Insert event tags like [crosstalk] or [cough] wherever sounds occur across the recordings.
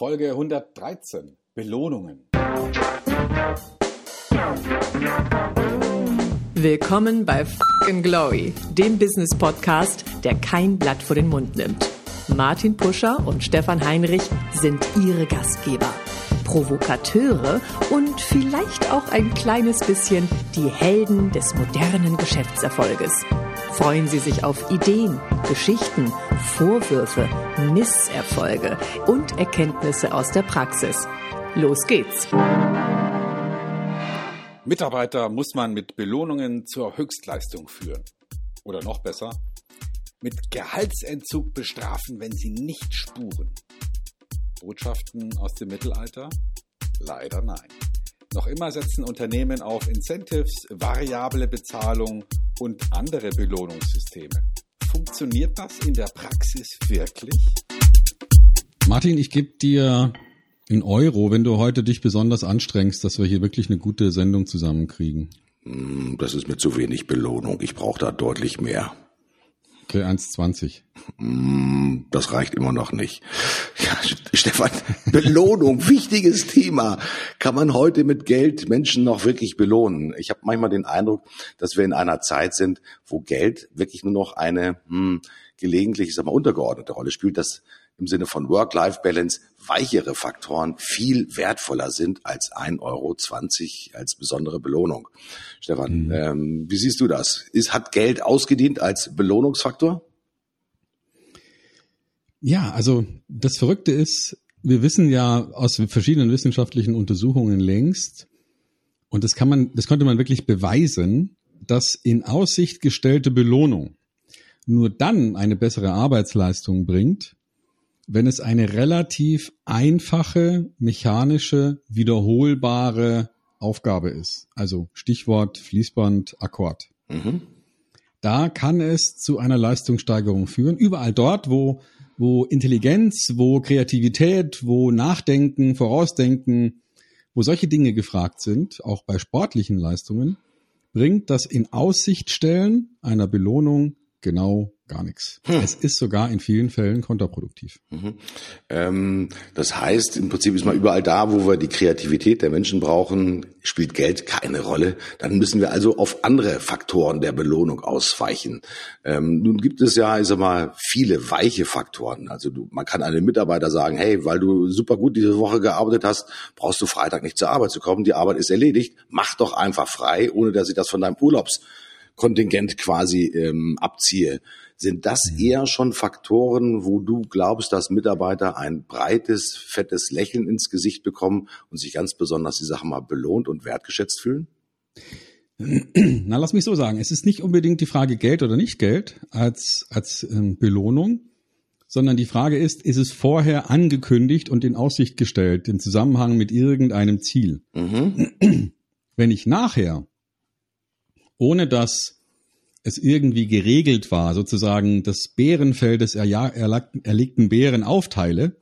Folge 113 Belohnungen. Willkommen bei Fucking Glory, dem Business Podcast, der kein Blatt vor den Mund nimmt. Martin Puscher und Stefan Heinrich sind ihre Gastgeber. Provokateure und vielleicht auch ein kleines bisschen die Helden des modernen Geschäftserfolges. Freuen Sie sich auf Ideen, Geschichten, Vorwürfe, Misserfolge und Erkenntnisse aus der Praxis. Los geht's! Mitarbeiter muss man mit Belohnungen zur Höchstleistung führen. Oder noch besser, mit Gehaltsentzug bestrafen, wenn sie nicht spuren. Botschaften aus dem Mittelalter? Leider nein. Noch immer setzen Unternehmen auf Incentives, variable Bezahlung und andere Belohnungssysteme. Funktioniert das in der Praxis wirklich? Martin, ich gebe dir in Euro, wenn du heute dich besonders anstrengst, dass wir hier wirklich eine gute Sendung zusammenkriegen. Hm, das ist mir zu wenig Belohnung. Ich brauche da deutlich mehr. Okay, 1,20. Hm, das reicht immer noch nicht. Ja, Stefan, Belohnung, [laughs] wichtiges Thema. Kann man heute mit Geld Menschen noch wirklich belohnen? Ich habe manchmal den Eindruck, dass wir in einer Zeit sind, wo Geld wirklich nur noch eine hm, gelegentlich, ich sag mal, untergeordnete Rolle spielt, dass im Sinne von Work-Life-Balance weichere Faktoren viel wertvoller sind als 1,20 Euro als besondere Belohnung. Stefan, mhm. ähm, wie siehst du das? Ist, hat Geld ausgedient als Belohnungsfaktor? Ja, also das Verrückte ist, wir wissen ja aus verschiedenen wissenschaftlichen Untersuchungen längst, und das kann man, das konnte man wirklich beweisen, dass in Aussicht gestellte Belohnung nur dann eine bessere Arbeitsleistung bringt, wenn es eine relativ einfache, mechanische, wiederholbare Aufgabe ist. Also Stichwort Fließband, Akkord. Mhm. Da kann es zu einer Leistungssteigerung führen. Überall dort, wo, wo Intelligenz, wo Kreativität, wo Nachdenken, Vorausdenken, wo solche Dinge gefragt sind, auch bei sportlichen Leistungen, bringt das in Aussicht stellen einer Belohnung genau gar nichts. Hm. Es ist sogar in vielen Fällen kontraproduktiv. Mhm. Ähm, das heißt, im Prinzip ist mal überall da, wo wir die Kreativität der Menschen brauchen, spielt Geld keine Rolle. Dann müssen wir also auf andere Faktoren der Belohnung ausweichen. Ähm, nun gibt es ja, ich sag mal, viele weiche Faktoren. Also du, man kann einem Mitarbeiter sagen, hey, weil du super gut diese Woche gearbeitet hast, brauchst du Freitag nicht zur Arbeit zu kommen. Die Arbeit ist erledigt. Mach doch einfach frei, ohne dass ich das von deinem Urlaubs Kontingent quasi ähm, abziehe. Sind das mhm. eher schon Faktoren, wo du glaubst, dass Mitarbeiter ein breites, fettes Lächeln ins Gesicht bekommen und sich ganz besonders die Sache mal belohnt und wertgeschätzt fühlen? [clears throat] Na, lass mich so sagen. Es ist nicht unbedingt die Frage Geld oder nicht Geld als, als ähm, Belohnung, sondern die Frage ist, ist es vorher angekündigt und in Aussicht gestellt im Zusammenhang mit irgendeinem Ziel? Mhm. [clears throat] Wenn ich nachher ohne dass es irgendwie geregelt war, sozusagen das Bärenfeld des erlegten Bären aufteile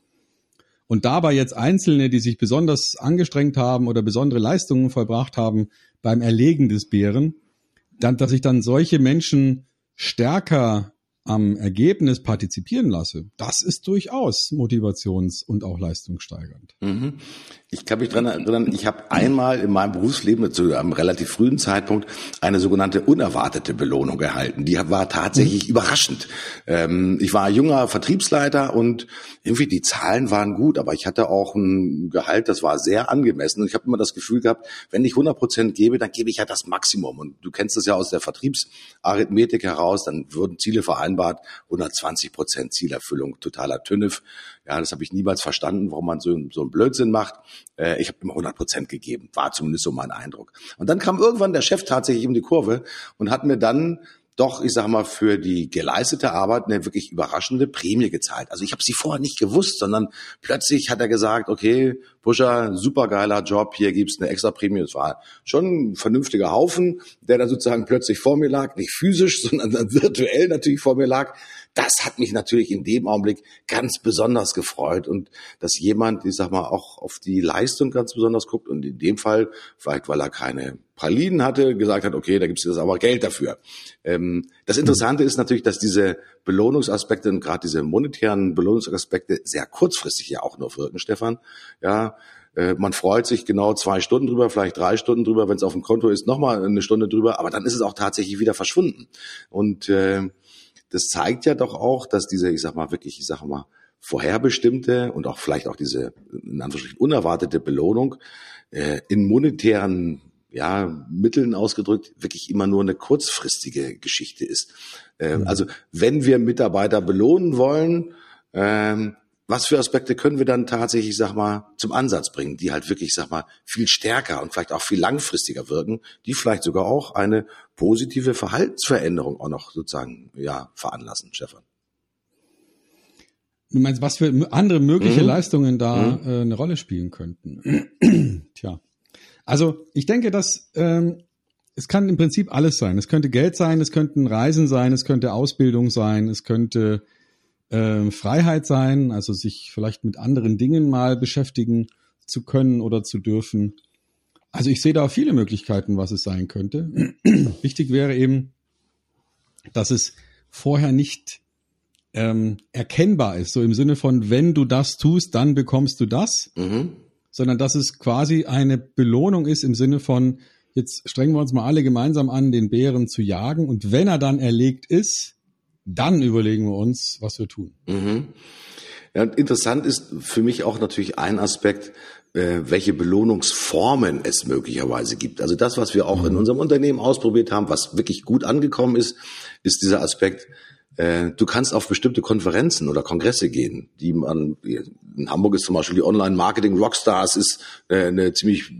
und dabei jetzt Einzelne, die sich besonders angestrengt haben oder besondere Leistungen vollbracht haben beim Erlegen des Bären, dann, dass ich dann solche Menschen stärker am Ergebnis partizipieren lasse, das ist durchaus motivations- und auch leistungssteigernd. Mhm. Ich kann mich dran erinnern, ich habe einmal in meinem Berufsleben zu einem relativ frühen Zeitpunkt eine sogenannte unerwartete Belohnung erhalten. Die war tatsächlich mhm. überraschend. Ähm, ich war junger Vertriebsleiter und irgendwie die Zahlen waren gut, aber ich hatte auch ein Gehalt, das war sehr angemessen. Und ich habe immer das Gefühl gehabt, wenn ich 100 Prozent gebe, dann gebe ich ja das Maximum. Und du kennst das ja aus der Vertriebsarithmetik heraus, dann würden Ziele vereinbart, 120 Prozent Zielerfüllung, totaler Tünnef. Ja, das habe ich niemals verstanden, warum man so, so einen Blödsinn macht. Äh, ich habe immer 100 Prozent gegeben, war zumindest so mein Eindruck. Und dann kam irgendwann der Chef tatsächlich um die Kurve und hat mir dann doch, ich sag mal, für die geleistete Arbeit eine wirklich überraschende Prämie gezahlt. Also ich habe sie vorher nicht gewusst, sondern plötzlich hat er gesagt, okay, Pusher, supergeiler Job, hier gibt's eine extra Prämie. Es war schon ein vernünftiger Haufen, der da sozusagen plötzlich vor mir lag, nicht physisch, [laughs] sondern virtuell natürlich vor mir lag. Das hat mich natürlich in dem Augenblick ganz besonders gefreut und dass jemand, ich sag mal, auch auf die Leistung ganz besonders guckt und in dem Fall, vielleicht weil er keine Pralinen hatte, gesagt hat, okay, da gibt es jetzt aber Geld dafür. Ähm, das Interessante ist natürlich, dass diese Belohnungsaspekte und gerade diese monetären Belohnungsaspekte sehr kurzfristig ja auch nur wirken, Stefan. Ja, äh, man freut sich genau zwei Stunden drüber, vielleicht drei Stunden drüber, wenn es auf dem Konto ist, nochmal eine Stunde drüber, aber dann ist es auch tatsächlich wieder verschwunden. Und äh, das zeigt ja doch auch, dass diese, ich sag mal, wirklich, ich sag mal, vorherbestimmte und auch vielleicht auch diese in Anführungsstrichen unerwartete Belohnung äh, in monetären ja, Mitteln ausgedrückt wirklich immer nur eine kurzfristige Geschichte ist. Ähm, mhm. Also wenn wir Mitarbeiter belohnen wollen, ähm, was für Aspekte können wir dann tatsächlich, sag mal, zum Ansatz bringen, die halt wirklich, sag mal, viel stärker und vielleicht auch viel langfristiger wirken, die vielleicht sogar auch eine positive Verhaltensveränderung auch noch sozusagen, ja, veranlassen, Stefan. Du meinst, was für andere mögliche mhm. Leistungen da mhm. äh, eine Rolle spielen könnten? [clears throat] Tja. Also ich denke, dass ähm, es kann im Prinzip alles sein. Es könnte Geld sein, es könnten Reisen sein, es könnte Ausbildung sein, es könnte äh, Freiheit sein, also sich vielleicht mit anderen Dingen mal beschäftigen zu können oder zu dürfen. Also ich sehe da viele Möglichkeiten, was es sein könnte. [clears throat] Wichtig wäre eben, dass es vorher nicht ähm, erkennbar ist, so im Sinne von, wenn du das tust, dann bekommst du das, mhm. sondern dass es quasi eine Belohnung ist im Sinne von, jetzt strengen wir uns mal alle gemeinsam an, den Bären zu jagen und wenn er dann erlegt ist, dann überlegen wir uns, was wir tun. Mhm. Ja, interessant ist für mich auch natürlich ein Aspekt, äh, welche Belohnungsformen es möglicherweise gibt. Also das, was wir auch mhm. in unserem Unternehmen ausprobiert haben, was wirklich gut angekommen ist, ist dieser Aspekt, du kannst auf bestimmte Konferenzen oder Kongresse gehen, die man, in Hamburg ist zum Beispiel die Online-Marketing Rockstars, ist äh, eine ziemlich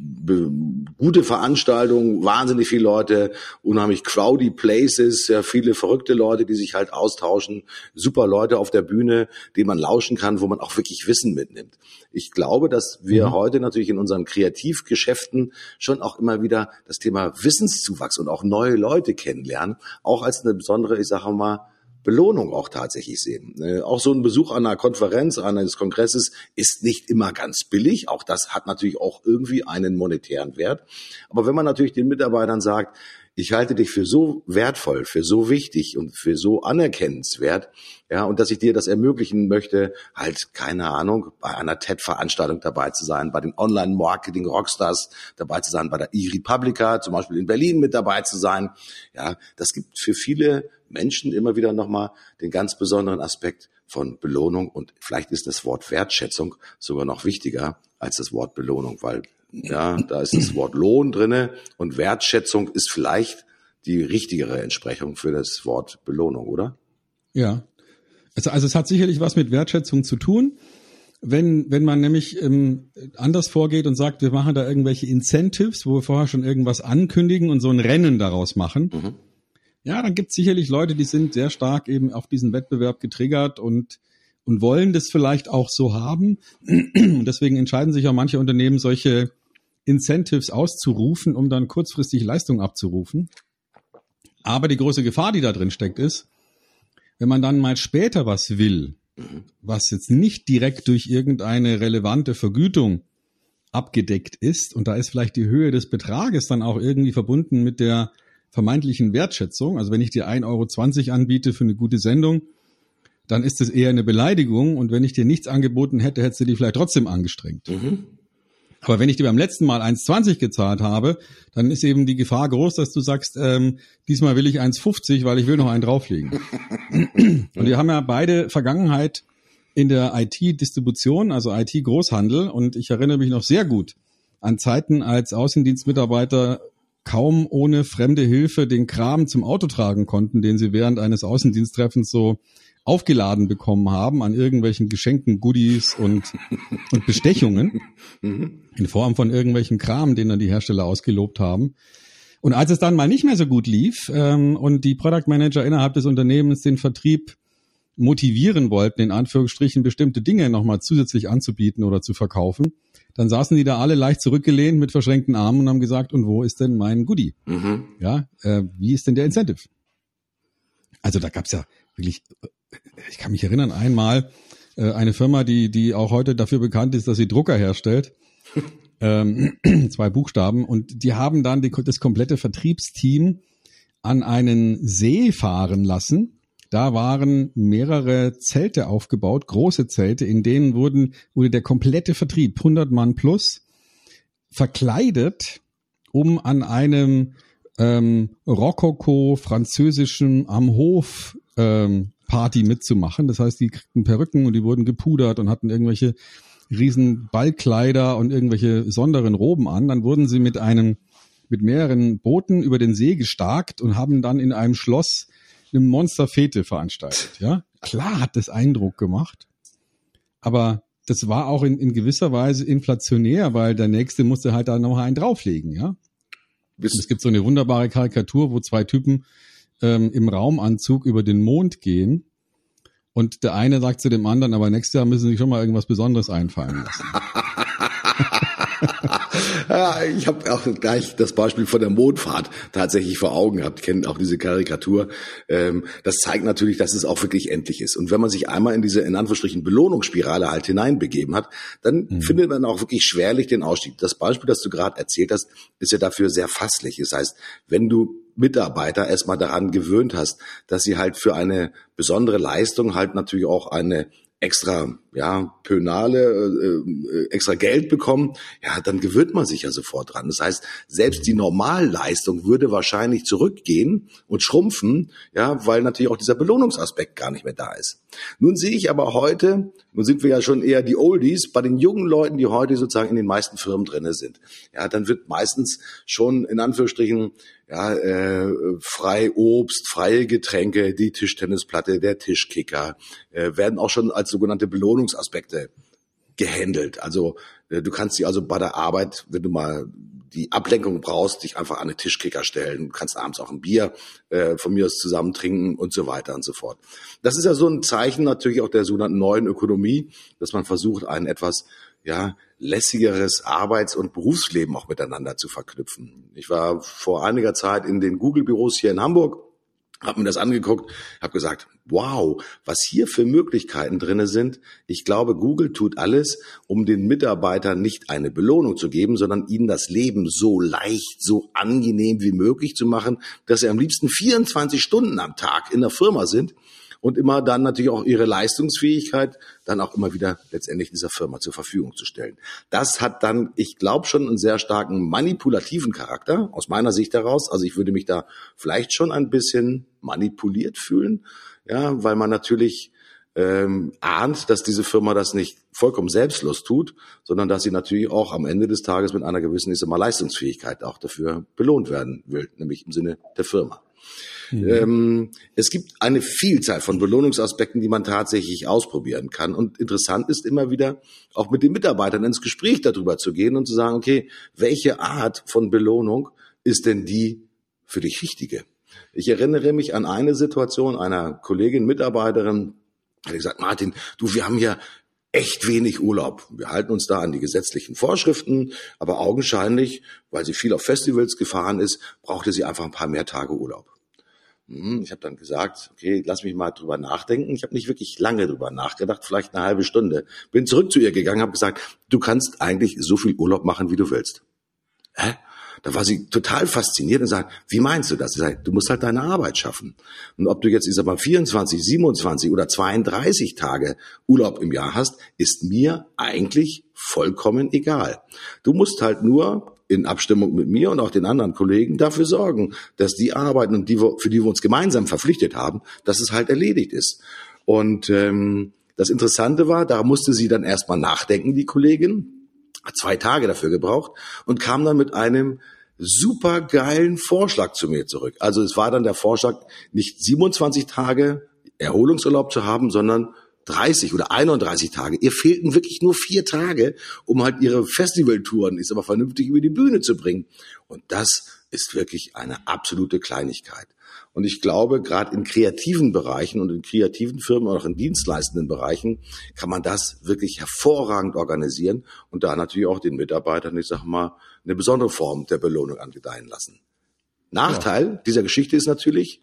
gute Veranstaltung, wahnsinnig viele Leute, unheimlich crowdy places, sehr viele verrückte Leute, die sich halt austauschen, super Leute auf der Bühne, denen man lauschen kann, wo man auch wirklich Wissen mitnimmt. Ich glaube, dass wir mhm. heute natürlich in unseren Kreativgeschäften schon auch immer wieder das Thema Wissenszuwachs und auch neue Leute kennenlernen, auch als eine besondere, ich sage mal, Belohnung auch tatsächlich sehen. Äh, auch so ein Besuch an einer Konferenz, eines Kongresses ist nicht immer ganz billig. Auch das hat natürlich auch irgendwie einen monetären Wert. Aber wenn man natürlich den Mitarbeitern sagt, ich halte dich für so wertvoll, für so wichtig und für so anerkennenswert, ja, und dass ich dir das ermöglichen möchte, halt, keine Ahnung, bei einer TED-Veranstaltung dabei zu sein, bei den Online-Marketing-Rockstars dabei zu sein, bei der e-Republica zum Beispiel in Berlin mit dabei zu sein. Ja, das gibt für viele Menschen immer wieder nochmal den ganz besonderen Aspekt von Belohnung und vielleicht ist das Wort Wertschätzung sogar noch wichtiger als das Wort Belohnung, weil ja, da ist das Wort Lohn drinne und Wertschätzung ist vielleicht die richtigere Entsprechung für das Wort Belohnung, oder? Ja. Also, also es hat sicherlich was mit Wertschätzung zu tun. Wenn, wenn man nämlich ähm, anders vorgeht und sagt, wir machen da irgendwelche Incentives, wo wir vorher schon irgendwas ankündigen und so ein Rennen daraus machen, mhm. ja, dann gibt es sicherlich Leute, die sind sehr stark eben auf diesen Wettbewerb getriggert und und wollen das vielleicht auch so haben. Und deswegen entscheiden sich auch manche Unternehmen, solche Incentives auszurufen, um dann kurzfristig Leistung abzurufen. Aber die große Gefahr, die da drin steckt, ist, wenn man dann mal später was will, was jetzt nicht direkt durch irgendeine relevante Vergütung abgedeckt ist, und da ist vielleicht die Höhe des Betrages dann auch irgendwie verbunden mit der vermeintlichen Wertschätzung. Also wenn ich dir 1,20 Euro anbiete für eine gute Sendung, dann ist es eher eine Beleidigung. Und wenn ich dir nichts angeboten hätte, hättest du dich vielleicht trotzdem angestrengt. Mhm. Aber wenn ich dir beim letzten Mal 1,20 gezahlt habe, dann ist eben die Gefahr groß, dass du sagst, ähm, diesmal will ich 1,50, weil ich will noch einen drauflegen. [clears throat] und wir haben ja beide Vergangenheit in der IT-Distribution, also IT-Großhandel. Und ich erinnere mich noch sehr gut an Zeiten, als Außendienstmitarbeiter kaum ohne fremde Hilfe den Kram zum Auto tragen konnten, den sie während eines Außendiensttreffens so aufgeladen bekommen haben an irgendwelchen Geschenken, Goodies und, und Bestechungen in Form von irgendwelchen Kram, den dann die Hersteller ausgelobt haben. Und als es dann mal nicht mehr so gut lief ähm, und die Product Manager innerhalb des Unternehmens den Vertrieb motivieren wollten, in Anführungsstrichen bestimmte Dinge nochmal zusätzlich anzubieten oder zu verkaufen, dann saßen die da alle leicht zurückgelehnt mit verschränkten Armen und haben gesagt, und wo ist denn mein Goodie? Mhm. Ja, äh, wie ist denn der Incentive? Also da gab's ja wirklich, ich kann mich erinnern, einmal äh, eine Firma, die, die auch heute dafür bekannt ist, dass sie Drucker herstellt. [laughs] ähm, [clears throat] zwei Buchstaben. Und die haben dann die, das komplette Vertriebsteam an einen See fahren lassen. Da waren mehrere Zelte aufgebaut, große Zelte, in denen wurden, wurde der komplette Vertrieb, 100 Mann plus, verkleidet, um an einem ähm, Rokoko französischen am Hof ähm, Party mitzumachen. Das heißt, die kriegten Perücken und die wurden gepudert und hatten irgendwelche riesen Ballkleider und irgendwelche besonderen Roben an. Dann wurden sie mit einem mit mehreren Booten über den See gestarkt und haben dann in einem Schloss eine Monsterfete veranstaltet. Ja, klar hat das Eindruck gemacht, aber das war auch in, in gewisser Weise inflationär, weil der nächste musste halt da noch einen drauflegen. Ja, es gibt so eine wunderbare Karikatur, wo zwei Typen ähm, im Raumanzug über den Mond gehen. Und der eine sagt zu dem anderen, aber nächstes Jahr müssen sie sich schon mal irgendwas Besonderes einfallen lassen. [laughs] ja, [laughs] ich habe auch gleich das Beispiel von der Mondfahrt tatsächlich vor Augen gehabt. Kennt auch diese Karikatur. Ähm, das zeigt natürlich, dass es auch wirklich endlich ist. Und wenn man sich einmal in diese in Anführungsstrichen Belohnungsspirale halt hineinbegeben hat, dann mhm. findet man auch wirklich schwerlich den Ausstieg. Das Beispiel, das du gerade erzählt hast, ist ja dafür sehr fasslich. Das heißt, wenn du Mitarbeiter erstmal daran gewöhnt hast, dass sie halt für eine besondere Leistung halt natürlich auch eine extra, ja, Pönale, äh, äh, extra Geld bekommen, ja, dann gewöhnt man sich ja sofort dran. Das heißt, selbst die Normalleistung würde wahrscheinlich zurückgehen und schrumpfen, ja, weil natürlich auch dieser Belohnungsaspekt gar nicht mehr da ist. Nun sehe ich aber heute, nun sind wir ja schon eher die Oldies, bei den jungen Leuten, die heute sozusagen in den meisten Firmen drinne sind. Ja, dann wird meistens schon in Anführungsstrichen ja, äh, frei Obst, freie Getränke, die Tischtennisplatte, der Tischkicker, äh, werden auch schon als sogenannte Belohnungsaspekte gehandelt. Also äh, du kannst dich also bei der Arbeit, wenn du mal die Ablenkung brauchst, dich einfach an den Tischkicker stellen. Du kannst abends auch ein Bier äh, von mir aus zusammen trinken und so weiter und so fort. Das ist ja so ein Zeichen natürlich auch der sogenannten neuen Ökonomie, dass man versucht, einen etwas ja, lässigeres Arbeits- und Berufsleben auch miteinander zu verknüpfen. Ich war vor einiger Zeit in den Google-Büros hier in Hamburg, habe mir das angeguckt, habe gesagt, wow, was hier für Möglichkeiten drinne sind. Ich glaube, Google tut alles, um den Mitarbeitern nicht eine Belohnung zu geben, sondern ihnen das Leben so leicht, so angenehm wie möglich zu machen, dass sie am liebsten 24 Stunden am Tag in der Firma sind und immer dann natürlich auch ihre Leistungsfähigkeit dann auch immer wieder letztendlich dieser Firma zur Verfügung zu stellen. Das hat dann, ich glaube schon, einen sehr starken manipulativen Charakter aus meiner Sicht heraus. Also ich würde mich da vielleicht schon ein bisschen manipuliert fühlen, ja, weil man natürlich ähm, ahnt, dass diese Firma das nicht vollkommen selbstlos tut, sondern dass sie natürlich auch am Ende des Tages mit einer gewissen, ich sag mal, Leistungsfähigkeit auch dafür belohnt werden will, nämlich im Sinne der Firma. Mhm. Ähm, es gibt eine Vielzahl von Belohnungsaspekten, die man tatsächlich ausprobieren kann. Und interessant ist immer wieder, auch mit den Mitarbeitern ins Gespräch darüber zu gehen und zu sagen, okay, welche Art von Belohnung ist denn die für dich richtige? Ich erinnere mich an eine Situation einer Kollegin, Mitarbeiterin, hat gesagt, Martin, du, wir haben ja echt wenig Urlaub. Wir halten uns da an die gesetzlichen Vorschriften, aber augenscheinlich, weil sie viel auf Festivals gefahren ist, brauchte sie einfach ein paar mehr Tage Urlaub. Hm, ich habe dann gesagt, okay, lass mich mal drüber nachdenken. Ich habe nicht wirklich lange drüber nachgedacht, vielleicht eine halbe Stunde. Bin zurück zu ihr gegangen, habe gesagt, du kannst eigentlich so viel Urlaub machen, wie du willst. Hä? Da war sie total fasziniert und sagt, wie meinst du das? Ich sage, du musst halt deine Arbeit schaffen. Und ob du jetzt, ich sag mal, 24, 27 oder 32 Tage Urlaub im Jahr hast, ist mir eigentlich vollkommen egal. Du musst halt nur in Abstimmung mit mir und auch den anderen Kollegen dafür sorgen, dass die Arbeiten, für die wir uns gemeinsam verpflichtet haben, dass es halt erledigt ist. Und ähm, das Interessante war, da musste sie dann erstmal nachdenken, die Kollegin, zwei Tage dafür gebraucht und kam dann mit einem super geilen Vorschlag zu mir zurück. Also es war dann der Vorschlag, nicht 27 Tage Erholungsurlaub zu haben, sondern 30 oder 31 Tage. Ihr fehlten wirklich nur vier Tage, um halt ihre Festivaltouren, ist aber vernünftig über die Bühne zu bringen. Und das ist wirklich eine absolute Kleinigkeit. Und ich glaube, gerade in kreativen Bereichen und in kreativen Firmen, auch in dienstleistenden Bereichen, kann man das wirklich hervorragend organisieren und da natürlich auch den Mitarbeitern, ich sag mal, eine besondere Form der Belohnung angedeihen lassen. Nachteil ja. dieser Geschichte ist natürlich,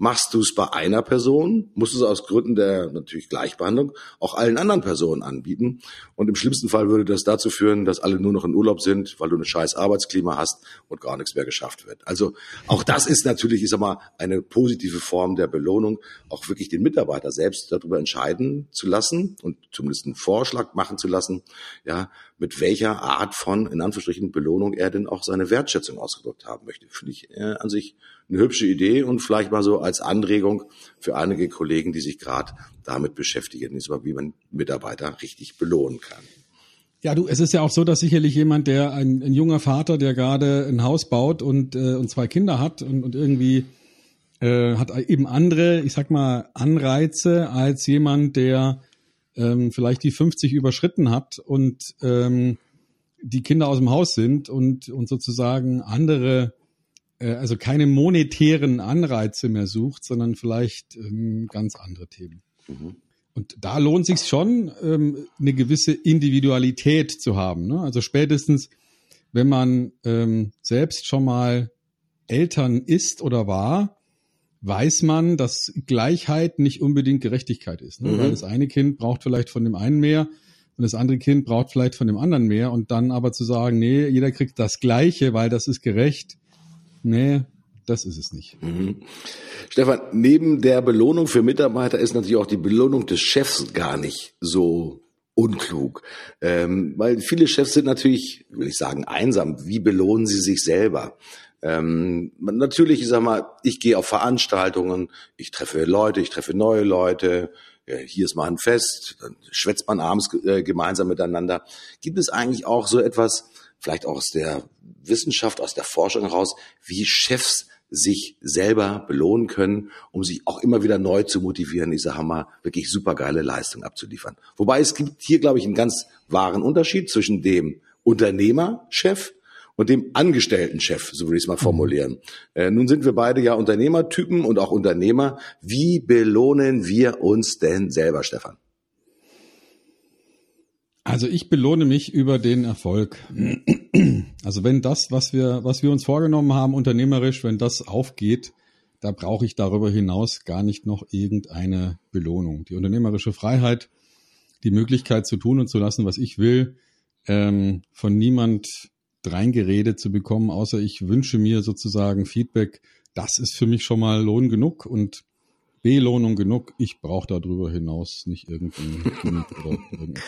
machst du es bei einer Person, musst du es aus Gründen der natürlich Gleichbehandlung auch allen anderen Personen anbieten. Und im schlimmsten Fall würde das dazu führen, dass alle nur noch in Urlaub sind, weil du ein scheiß Arbeitsklima hast und gar nichts mehr geschafft wird. Also auch das ist natürlich, ich sag mal, eine positive Form der Belohnung, auch wirklich den Mitarbeiter selbst darüber entscheiden zu lassen und zumindest einen Vorschlag machen zu lassen, ja, mit welcher Art von, in Anführungsstrichen, Belohnung er denn auch seine Wertschätzung ausgedrückt haben möchte. Finde ich äh, an sich eine hübsche Idee und vielleicht mal so als Anregung für einige Kollegen, die sich gerade damit beschäftigen, wie man Mitarbeiter richtig belohnen kann. Ja, du, es ist ja auch so, dass sicherlich jemand, der ein, ein junger Vater, der gerade ein Haus baut und, äh, und zwei Kinder hat und, und irgendwie äh, hat eben andere, ich sag mal, Anreize als jemand, der ähm, vielleicht die 50 überschritten hat und ähm, die Kinder aus dem Haus sind und, und sozusagen andere also keine monetären Anreize mehr sucht, sondern vielleicht ähm, ganz andere Themen. Mhm. Und da lohnt sich schon, ähm, eine gewisse Individualität zu haben. Ne? Also spätestens, wenn man ähm, selbst schon mal Eltern ist oder war, weiß man, dass Gleichheit nicht unbedingt Gerechtigkeit ist. Ne? Mhm. Weil das eine Kind braucht vielleicht von dem einen mehr und das andere Kind braucht vielleicht von dem anderen mehr. Und dann aber zu sagen, nee, jeder kriegt das Gleiche, weil das ist gerecht, Nee, das ist es nicht. Mhm. Stefan, neben der Belohnung für Mitarbeiter ist natürlich auch die Belohnung des Chefs gar nicht so unklug. Ähm, weil viele Chefs sind natürlich, will ich sagen, einsam. Wie belohnen sie sich selber? Ähm, natürlich, ich sag mal, ich gehe auf Veranstaltungen, ich treffe Leute, ich treffe neue Leute, hier ist mal ein Fest, dann schwätzt man abends äh, gemeinsam miteinander. Gibt es eigentlich auch so etwas, vielleicht auch aus der Wissenschaft, aus der Forschung heraus, wie Chefs sich selber belohnen können, um sich auch immer wieder neu zu motivieren, diese Hammer wirklich supergeile Leistung abzuliefern. Wobei es gibt hier, glaube ich, einen ganz wahren Unterschied zwischen dem Unternehmerchef und dem Angestelltenchef, so würde ich es mal mhm. formulieren. Äh, nun sind wir beide ja Unternehmertypen und auch Unternehmer. Wie belohnen wir uns denn selber, Stefan? Also ich belohne mich über den Erfolg. Also wenn das, was wir, was wir uns vorgenommen haben, unternehmerisch, wenn das aufgeht, da brauche ich darüber hinaus gar nicht noch irgendeine Belohnung. Die unternehmerische Freiheit, die Möglichkeit zu tun und zu lassen, was ich will, ähm, von niemand dreingeredet zu bekommen, außer ich wünsche mir sozusagen Feedback, das ist für mich schon mal Lohn genug und Belohnung genug. Ich brauche darüber hinaus nicht irgendein [laughs] oder irgendetwas.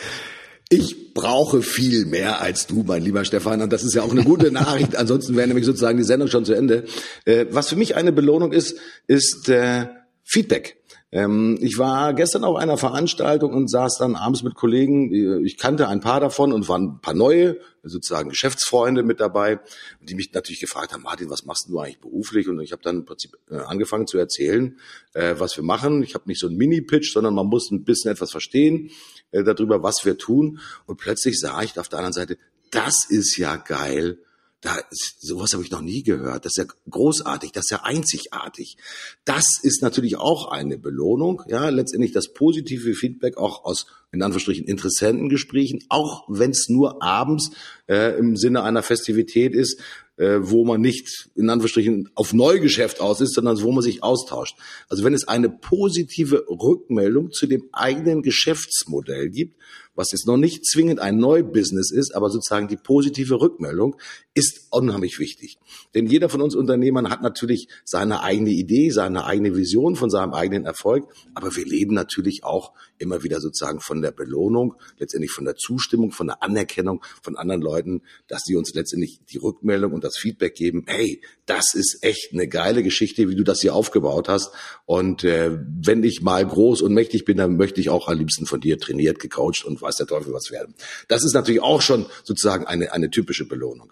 Ich brauche viel mehr als du, mein lieber Stefan. Und das ist ja auch eine gute [laughs] Nachricht. Ansonsten wäre nämlich sozusagen die Sendung schon zu Ende. Äh, was für mich eine Belohnung ist, ist äh, Feedback. Ähm, ich war gestern auf einer Veranstaltung und saß dann abends mit Kollegen. Ich kannte ein paar davon und waren ein paar neue, sozusagen Geschäftsfreunde mit dabei, die mich natürlich gefragt haben, Martin, was machst du eigentlich beruflich? Und ich habe dann im Prinzip äh, angefangen zu erzählen, äh, was wir machen. Ich habe nicht so einen Mini-Pitch, sondern man muss ein bisschen etwas verstehen äh, darüber, was wir tun. Und plötzlich sah ich auf der anderen Seite, das ist ja geil da ist, sowas habe ich noch nie gehört. Das ist ja großartig, das ist ja einzigartig. Das ist natürlich auch eine Belohnung, ja, letztendlich das positive Feedback auch aus in Anführungsstrichen Interessentengesprächen, auch wenn es nur abends äh, im Sinne einer Festivität ist, äh, wo man nicht in Anführungsstrichen auf Neugeschäft aus ist, sondern wo man sich austauscht. Also wenn es eine positive Rückmeldung zu dem eigenen Geschäftsmodell gibt, was jetzt noch nicht zwingend ein Neubusiness ist, aber sozusagen die positive Rückmeldung ist unheimlich wichtig. Denn jeder von uns Unternehmern hat natürlich seine eigene Idee, seine eigene Vision von seinem eigenen Erfolg, aber wir leben natürlich auch immer wieder sozusagen von der Belohnung, letztendlich von der Zustimmung, von der Anerkennung von anderen Leuten, dass sie uns letztendlich die Rückmeldung und das Feedback geben, hey, das ist echt eine geile Geschichte, wie du das hier aufgebaut hast. Und äh, wenn ich mal groß und mächtig bin, dann möchte ich auch am liebsten von dir trainiert, gecoacht und weiß der Teufel was werden. Das ist natürlich auch schon sozusagen eine, eine typische Belohnung.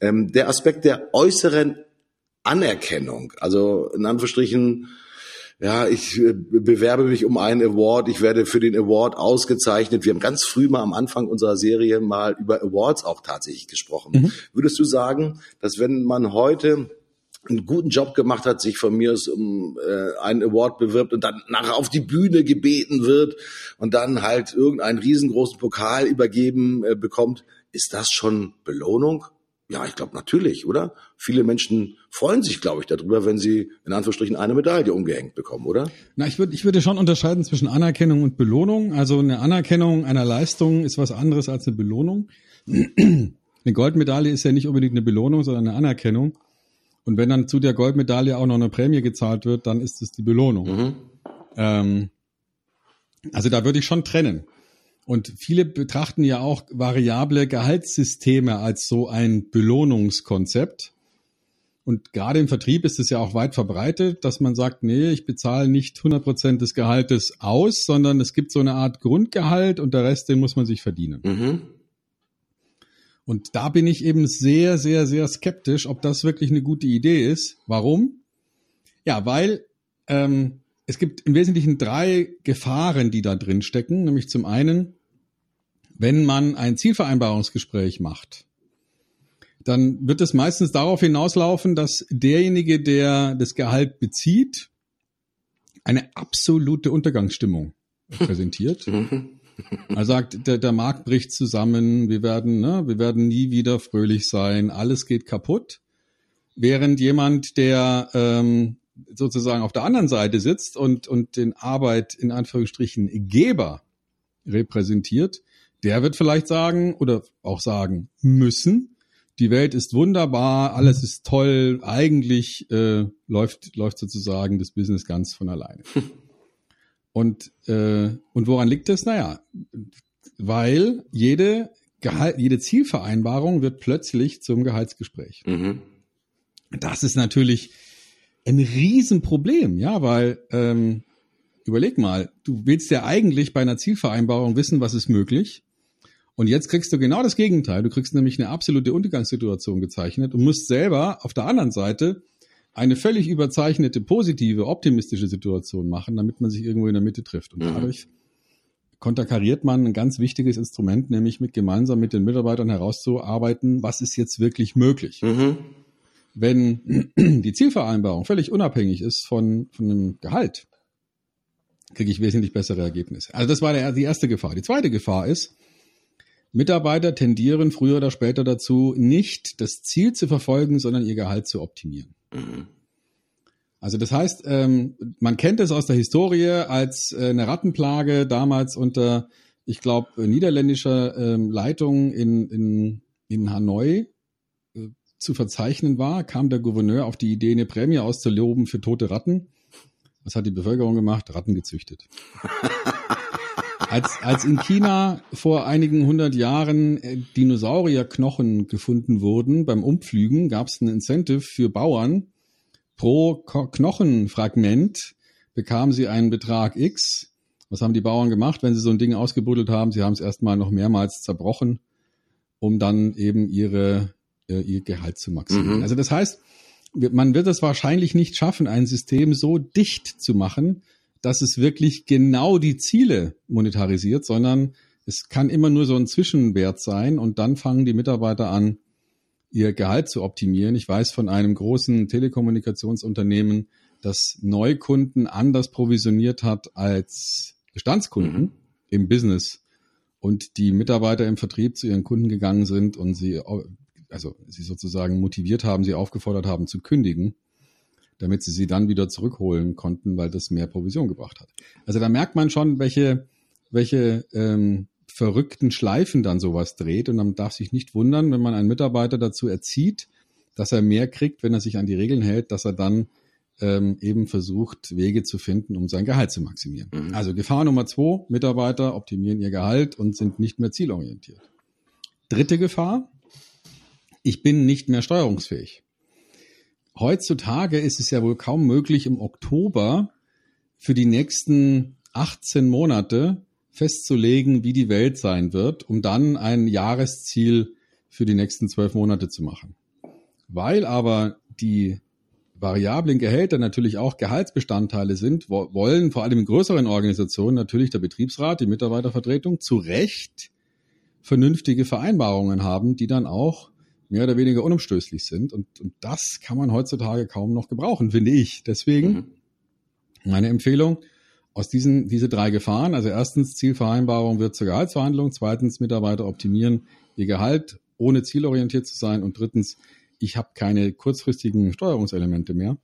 Ähm, der Aspekt der äußeren Anerkennung, also in Anführungsstrichen, ja, ich äh, bewerbe mich um einen Award, ich werde für den Award ausgezeichnet. Wir haben ganz früh mal am Anfang unserer Serie mal über Awards auch tatsächlich gesprochen. Mhm. Würdest du sagen, dass wenn man heute einen guten Job gemacht hat, sich von mir aus um äh, einen Award bewirbt und dann nachher auf die Bühne gebeten wird und dann halt irgendeinen riesengroßen Pokal übergeben äh, bekommt, ist das schon Belohnung? Ja, ich glaube natürlich, oder? Viele Menschen freuen sich, glaube ich, darüber, wenn sie in Anführungsstrichen eine Medaille umgehängt bekommen, oder? Na, ich würde ich würde schon unterscheiden zwischen Anerkennung und Belohnung. Also eine Anerkennung einer Leistung ist was anderes als eine Belohnung. Eine Goldmedaille ist ja nicht unbedingt eine Belohnung, sondern eine Anerkennung. Und wenn dann zu der Goldmedaille auch noch eine Prämie gezahlt wird, dann ist es die Belohnung. Mhm. Ähm, also da würde ich schon trennen. Und viele betrachten ja auch variable Gehaltssysteme als so ein Belohnungskonzept. Und gerade im Vertrieb ist es ja auch weit verbreitet, dass man sagt, nee, ich bezahle nicht 100 Prozent des Gehaltes aus, sondern es gibt so eine Art Grundgehalt und der Rest, den muss man sich verdienen. Mhm. Und da bin ich eben sehr, sehr, sehr skeptisch, ob das wirklich eine gute Idee ist. Warum? Ja, weil ähm, es gibt im Wesentlichen drei Gefahren, die da drin stecken. Nämlich zum einen, wenn man ein Zielvereinbarungsgespräch macht, dann wird es meistens darauf hinauslaufen, dass derjenige, der das Gehalt bezieht, eine absolute Untergangsstimmung [laughs] präsentiert. [laughs] Er sagt, der, der Markt bricht zusammen, wir werden, ne, wir werden nie wieder fröhlich sein, alles geht kaputt. Während jemand, der ähm, sozusagen auf der anderen Seite sitzt und, und den Arbeit in Anführungsstrichen Geber repräsentiert, der wird vielleicht sagen oder auch sagen müssen, die Welt ist wunderbar, alles ist toll, eigentlich äh, läuft, läuft sozusagen das Business ganz von alleine. [laughs] Und, äh, und woran liegt das? Naja, weil jede, Gehalt, jede Zielvereinbarung wird plötzlich zum Gehaltsgespräch. Mhm. Das ist natürlich ein Riesenproblem, ja, weil ähm, überleg mal, du willst ja eigentlich bei einer Zielvereinbarung wissen, was ist möglich. Und jetzt kriegst du genau das Gegenteil. Du kriegst nämlich eine absolute Untergangssituation gezeichnet und musst selber auf der anderen Seite eine völlig überzeichnete, positive, optimistische Situation machen, damit man sich irgendwo in der Mitte trifft. Und Mhm. dadurch konterkariert man ein ganz wichtiges Instrument, nämlich mit gemeinsam mit den Mitarbeitern herauszuarbeiten, was ist jetzt wirklich möglich. Mhm. Wenn [clears throat] die Zielvereinbarung völlig unabhängig ist von, von einem Gehalt, kriege ich wesentlich bessere Ergebnisse. Also das war der, die erste Gefahr. Die zweite Gefahr ist, Mitarbeiter tendieren früher oder später dazu, nicht das Ziel zu verfolgen, sondern ihr Gehalt zu optimieren. Mhm. Also das heißt, ähm, man kennt es aus der Historie als äh, eine Rattenplage damals unter, ich glaube, niederländischer ähm, Leitung in, in, in Hanoi zu verzeichnen war, kam der Gouverneur auf die Idee, eine Prämie auszuloben für tote Ratten. Was hat die Bevölkerung gemacht? Ratten gezüchtet. [laughs] Als, als in China vor einigen hundert Jahren äh, Dinosaurierknochen gefunden wurden beim Umpflügen, gab es ein Incentive für Bauern. Pro Ko Knochenfragment bekamen sie einen Betrag X. Was haben die Bauern gemacht, wenn sie so ein Ding ausgebuddelt haben? Sie haben es erstmal noch mehrmals zerbrochen, um dann eben ihre, ihr Gehalt zu maximieren. Mhm. Also das heißt, man wird es wahrscheinlich nicht schaffen, ein System so dicht zu machen, dass es wirklich genau die Ziele monetarisiert, sondern es kann immer nur so ein Zwischenwert sein und dann fangen die Mitarbeiter an, ihr Gehalt zu optimieren. Ich weiß von einem großen Telekommunikationsunternehmen, das Neukunden anders provisioniert hat als Bestandskunden im Business und die Mitarbeiter im Vertrieb zu ihren Kunden gegangen sind und sie, also sie sozusagen motiviert haben, sie aufgefordert haben zu kündigen, damit sie sie dann wieder zurückholen konnten, weil das mehr Provision gebracht hat. Also da merkt man schon, welche, welche ähm, verrückten Schleifen dann sowas dreht und man darf sich nicht wundern, wenn man einen Mitarbeiter dazu erzieht, dass er mehr kriegt, wenn er sich an die Regeln hält, dass er dann ähm, eben versucht, Wege zu finden, um sein Gehalt zu maximieren. Mhm. Also Gefahr Nummer zwei, Mitarbeiter optimieren ihr Gehalt und sind nicht mehr zielorientiert. Dritte Gefahr, ich bin nicht mehr steuerungsfähig. Heutzutage ist es ja wohl kaum möglich, im Oktober für die nächsten 18 Monate festzulegen, wie die Welt sein wird, um dann ein Jahresziel für die nächsten zwölf Monate zu machen. Weil aber die variablen Gehälter natürlich auch Gehaltsbestandteile sind, wo- wollen vor allem in größeren Organisationen natürlich der Betriebsrat, die Mitarbeitervertretung zu Recht vernünftige Vereinbarungen haben, die dann auch mehr oder weniger unumstößlich sind. Und, und das kann man heutzutage kaum noch gebrauchen, finde ich. Deswegen Mhm. meine Empfehlung, aus diesen diese drei Gefahren, also erstens Zielvereinbarung wird zur Gehaltsverhandlung, zweitens Mitarbeiter optimieren ihr Gehalt ohne zielorientiert zu sein. Und drittens, ich habe keine kurzfristigen Steuerungselemente mehr.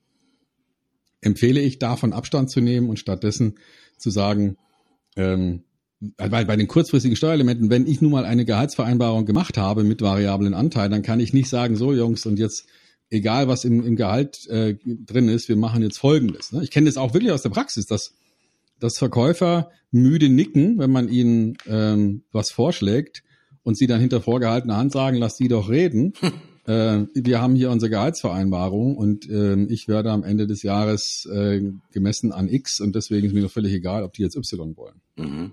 Empfehle ich davon Abstand zu nehmen und stattdessen zu sagen, ähm, weil bei den kurzfristigen Steuerelementen, wenn ich nun mal eine Gehaltsvereinbarung gemacht habe mit variablen Anteilen, dann kann ich nicht sagen, so Jungs, und jetzt egal was im, im Gehalt äh, drin ist, wir machen jetzt Folgendes. Ne? Ich kenne das auch wirklich aus der Praxis, dass, dass Verkäufer müde nicken, wenn man ihnen ähm, was vorschlägt und sie dann hinter vorgehaltener Hand sagen, lass die doch reden. [laughs] äh, wir haben hier unsere Gehaltsvereinbarung und äh, ich werde am Ende des Jahres äh, gemessen an X und deswegen ist mir doch völlig egal, ob die jetzt Y wollen. Mhm.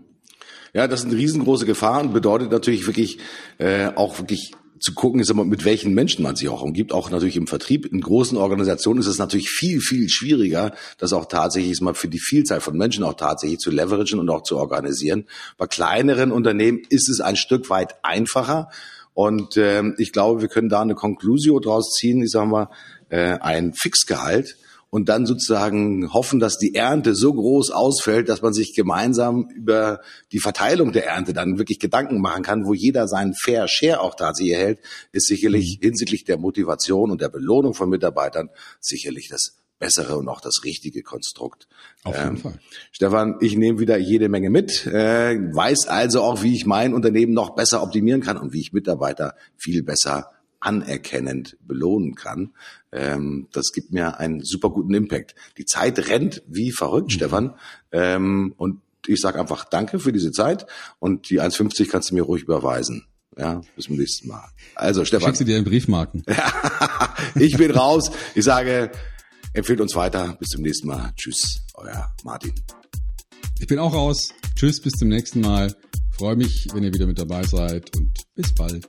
Ja, das ist eine riesengroße Gefahr und bedeutet natürlich wirklich äh, auch wirklich zu gucken ist immer, mit welchen Menschen man sich auch umgibt. Auch natürlich im Vertrieb. In großen Organisationen ist es natürlich viel, viel schwieriger, das auch tatsächlich mal für die Vielzahl von Menschen auch tatsächlich zu leveragen und auch zu organisieren. Bei kleineren Unternehmen ist es ein Stück weit einfacher. Und ähm, ich glaube, wir können da eine Conclusio draus ziehen. Ich sage mal, äh, ein Fixgehalt und dann sozusagen hoffen, dass die Ernte so groß ausfällt, dass man sich gemeinsam über die Verteilung der Ernte dann wirklich Gedanken machen kann, wo jeder seinen Fair Share auch tatsächlich erhält, ist sicherlich mhm. hinsichtlich der Motivation und der Belohnung von Mitarbeitern sicherlich das bessere und auch das richtige Konstrukt. Auf jeden ähm, Fall. Stefan, ich nehme wieder jede Menge mit, äh, weiß also auch, wie ich mein Unternehmen noch besser optimieren kann und wie ich Mitarbeiter viel besser anerkennend belohnen kann. Ähm, das gibt mir einen super guten Impact. Die Zeit rennt wie verrückt, mhm. Stefan. Ähm, und ich sage einfach Danke für diese Zeit und die 1,50 kannst du mir ruhig überweisen. Ja, bis zum nächsten Mal. Also, Stefan. Schickst du dir einen Briefmarken? [laughs] ich bin raus. Ich sage, empfehlt uns weiter. Bis zum nächsten Mal. Tschüss, euer Martin. Ich bin auch raus. Tschüss, bis zum nächsten Mal. Freue mich, wenn ihr wieder mit dabei seid und bis bald.